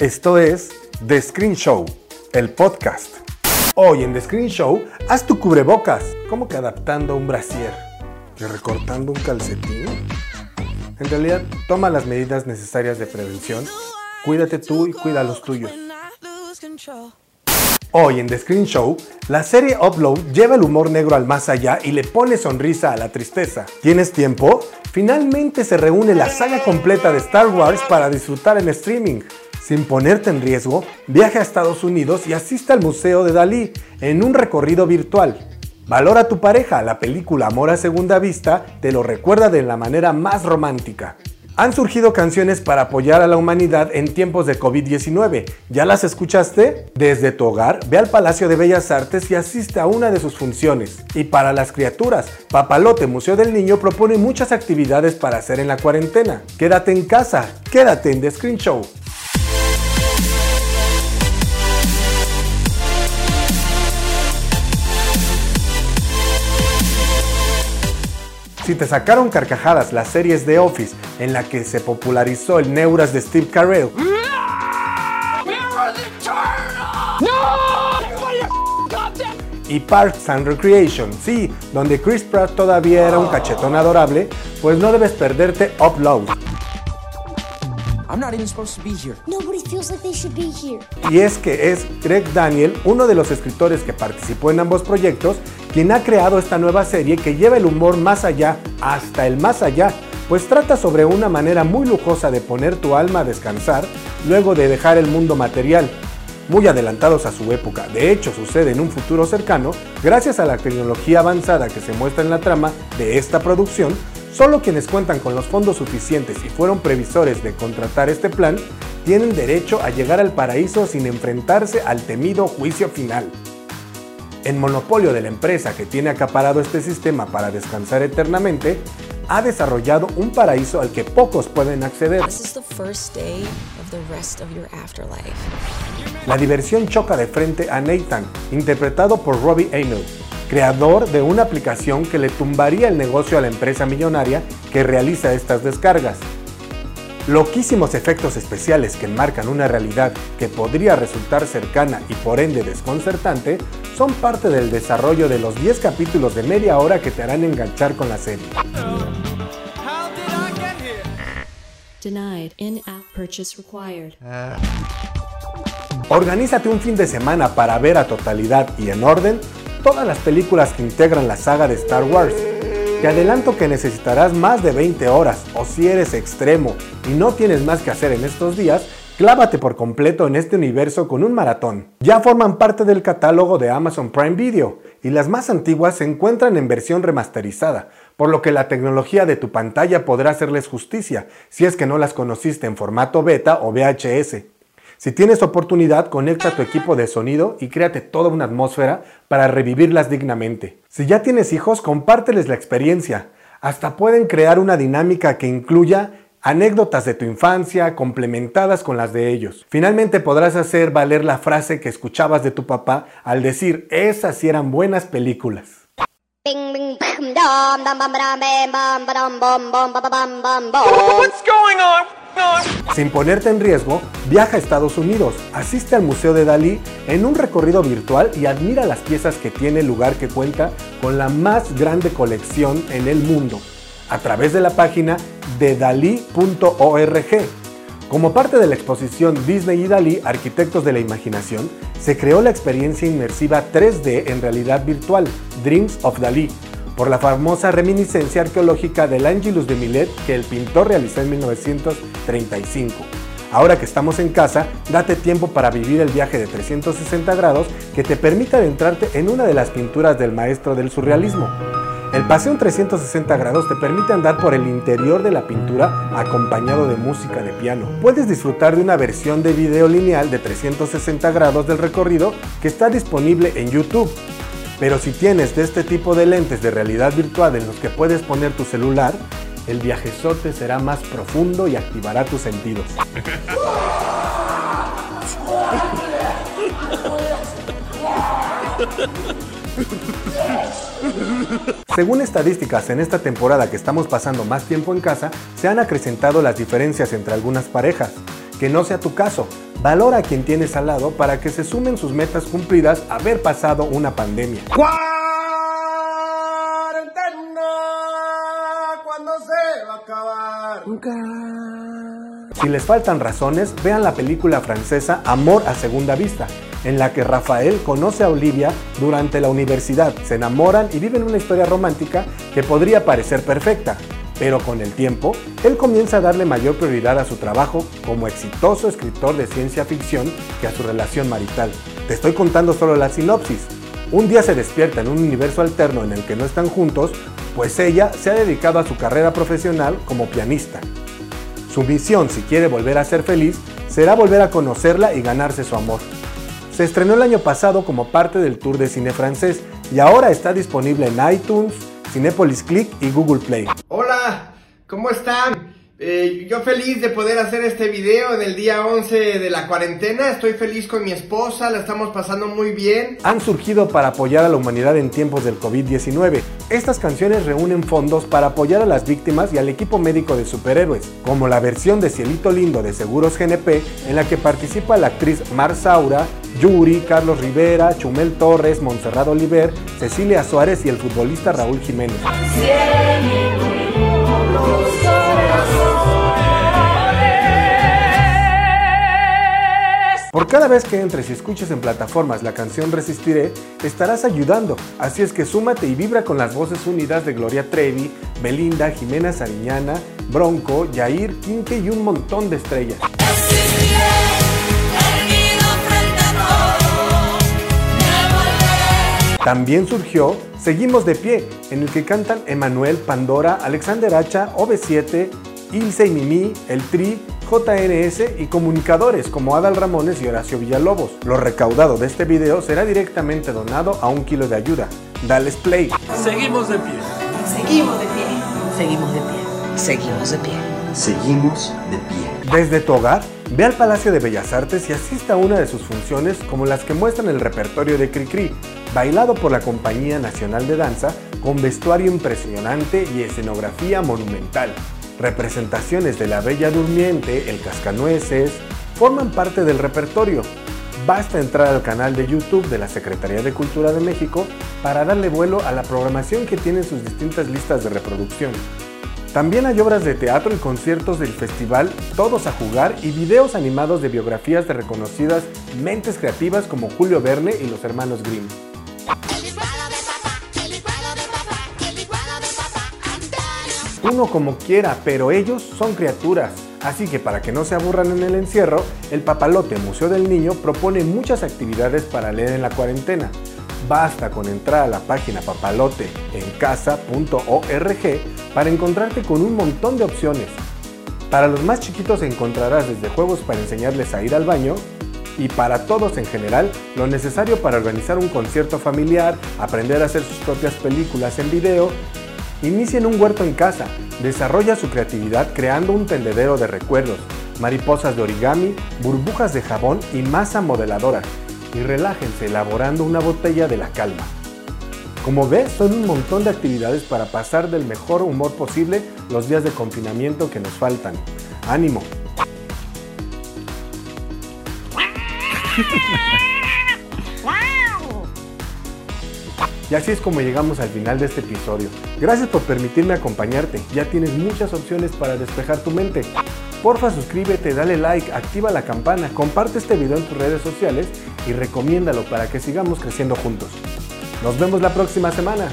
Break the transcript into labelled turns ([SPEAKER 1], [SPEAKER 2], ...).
[SPEAKER 1] Esto es The Screen Show, el podcast. Hoy en The Screen Show, haz tu cubrebocas. ¿Cómo que adaptando un brasier? ¿Y recortando un calcetín? En realidad, toma las medidas necesarias de prevención. Cuídate tú y cuida a los tuyos. Hoy en The Screen Show, la serie Upload lleva el humor negro al más allá y le pone sonrisa a la tristeza. ¿Tienes tiempo? Finalmente se reúne la saga completa de Star Wars para disfrutar en streaming. Sin ponerte en riesgo, viaja a Estados Unidos y asista al Museo de Dalí en un recorrido virtual. Valora a tu pareja, la película Amor a Segunda Vista te lo recuerda de la manera más romántica. Han surgido canciones para apoyar a la humanidad en tiempos de COVID-19. ¿Ya las escuchaste? Desde tu hogar, ve al Palacio de Bellas Artes y asiste a una de sus funciones. Y para las criaturas, Papalote Museo del Niño propone muchas actividades para hacer en la cuarentena. Quédate en casa, quédate en The Screen Show. Si te sacaron carcajadas las series de Office en la que se popularizó el Neuras de Steve Carell. Y Parks and Recreation, sí, donde Chris Pratt todavía era un cachetón adorable, pues no debes perderte Upload. Y es que es Greg Daniel, uno de los escritores que participó en ambos proyectos, quien ha creado esta nueva serie que lleva el humor más allá, hasta el más allá, pues trata sobre una manera muy lujosa de poner tu alma a descansar luego de dejar el mundo material. Muy adelantados a su época, de hecho sucede en un futuro cercano, gracias a la tecnología avanzada que se muestra en la trama de esta producción, Solo quienes cuentan con los fondos suficientes y fueron previsores de contratar este plan tienen derecho a llegar al paraíso sin enfrentarse al temido juicio final. El monopolio de la empresa que tiene acaparado este sistema para descansar eternamente ha desarrollado un paraíso al que pocos pueden acceder. La diversión choca de frente a Nathan, interpretado por Robbie Amell, creador de una aplicación que le tumbaría el negocio a la empresa millonaria que realiza estas descargas. Loquísimos efectos especiales que enmarcan una realidad que podría resultar cercana y por ende desconcertante son parte del desarrollo de los 10 capítulos de media hora que te harán enganchar con la serie. Organízate un fin de semana para ver a totalidad y en orden todas las películas que integran la saga de Star Wars. Te adelanto que necesitarás más de 20 horas o si eres extremo y no tienes más que hacer en estos días, clávate por completo en este universo con un maratón. Ya forman parte del catálogo de Amazon Prime Video y las más antiguas se encuentran en versión remasterizada, por lo que la tecnología de tu pantalla podrá hacerles justicia si es que no las conociste en formato beta o VHS. Si tienes oportunidad, conecta tu equipo de sonido y créate toda una atmósfera para revivirlas dignamente. Si ya tienes hijos, compárteles la experiencia. Hasta pueden crear una dinámica que incluya anécdotas de tu infancia complementadas con las de ellos. Finalmente podrás hacer valer la frase que escuchabas de tu papá al decir, esas eran buenas películas. Sin ponerte en riesgo, viaja a Estados Unidos, asiste al Museo de Dalí en un recorrido virtual y admira las piezas que tiene el lugar que cuenta con la más grande colección en el mundo, a través de la página de dalí.org. Como parte de la exposición Disney y Dalí, Arquitectos de la Imaginación, se creó la experiencia inmersiva 3D en realidad virtual, Dreams of Dalí, por la famosa reminiscencia arqueológica del Angelus de Milet que el pintor realizó en 1935. Ahora que estamos en casa, date tiempo para vivir el viaje de 360 grados que te permita adentrarte en una de las pinturas del maestro del surrealismo. El paseo en 360 grados te permite andar por el interior de la pintura acompañado de música de piano. Puedes disfrutar de una versión de video lineal de 360 grados del recorrido que está disponible en YouTube. Pero si tienes de este tipo de lentes de realidad virtual en los que puedes poner tu celular, el viajezote será más profundo y activará tus sentidos. Según estadísticas, en esta temporada que estamos pasando más tiempo en casa, se han acrecentado las diferencias entre algunas parejas que no sea tu caso. Valora a quien tienes al lado para que se sumen sus metas cumplidas haber pasado una pandemia. Si les faltan razones, vean la película francesa Amor a Segunda Vista, en la que Rafael conoce a Olivia durante la universidad, se enamoran y viven una historia romántica que podría parecer perfecta, pero con el tiempo, él comienza a darle mayor prioridad a su trabajo como exitoso escritor de ciencia ficción que a su relación marital. Te estoy contando solo la sinopsis. Un día se despierta en un universo alterno en el que no están juntos, pues ella se ha dedicado a su carrera profesional como pianista. Su misión, si quiere volver a ser feliz, será volver a conocerla y ganarse su amor. Se estrenó el año pasado como parte del tour de cine francés y ahora está disponible en iTunes, Cinepolis Click y Google Play.
[SPEAKER 2] Hola, ¿cómo están? Eh, yo feliz de poder hacer este video en el día 11 de la cuarentena. Estoy feliz con mi esposa, la estamos pasando muy bien.
[SPEAKER 1] Han surgido para apoyar a la humanidad en tiempos del COVID-19. Estas canciones reúnen fondos para apoyar a las víctimas y al equipo médico de superhéroes, como la versión de Cielito Lindo de Seguros GNP, en la que participa la actriz Mar Saura, Yuri, Carlos Rivera, Chumel Torres, Montserrat Oliver, Cecilia Suárez y el futbolista Raúl Jiménez. Por cada vez que entres y escuches en plataformas la canción Resistiré, estarás ayudando. Así es que súmate y vibra con las voces unidas de Gloria Trevi, Belinda, Jimena Sariñana, Bronco, Yair, Quinte y un montón de estrellas. También surgió Seguimos de pie, en el que cantan Emanuel, Pandora, Alexander Hacha, OV7, Ilse y Mimi, El Tri, JNS y comunicadores como Adal Ramones y Horacio Villalobos. Lo recaudado de este video será directamente donado a un kilo de ayuda. Dales play.
[SPEAKER 3] Seguimos de pie.
[SPEAKER 4] Seguimos de pie. Seguimos de pie. Seguimos de pie.
[SPEAKER 5] Seguimos de pie.
[SPEAKER 1] Desde tu hogar, ve al Palacio de Bellas Artes y asista a una de sus funciones como las que muestran el repertorio de Cricri, bailado por la Compañía Nacional de Danza con vestuario impresionante y escenografía monumental. Representaciones de La Bella Durmiente, El Cascanueces, forman parte del repertorio. Basta entrar al canal de YouTube de la Secretaría de Cultura de México para darle vuelo a la programación que tienen sus distintas listas de reproducción. También hay obras de teatro y conciertos del festival Todos a Jugar y videos animados de biografías de reconocidas mentes creativas como Julio Verne y los hermanos Grimm. Uno como quiera, pero ellos son criaturas. Así que para que no se aburran en el encierro, el Papalote Museo del Niño propone muchas actividades para leer en la cuarentena. Basta con entrar a la página papaloteencasa.org para encontrarte con un montón de opciones. Para los más chiquitos encontrarás desde juegos para enseñarles a ir al baño y para todos en general lo necesario para organizar un concierto familiar, aprender a hacer sus propias películas en video Inicien un huerto en casa, desarrolla su creatividad creando un tendedero de recuerdos, mariposas de origami, burbujas de jabón y masa modeladora. Y relájense elaborando una botella de la calma. Como ves, son un montón de actividades para pasar del mejor humor posible los días de confinamiento que nos faltan. ¡Ánimo! Y así es como llegamos al final de este episodio. Gracias por permitirme acompañarte. Ya tienes muchas opciones para despejar tu mente. Porfa suscríbete, dale like, activa la campana, comparte este video en tus redes sociales y recomiéndalo para que sigamos creciendo juntos. Nos vemos la próxima semana.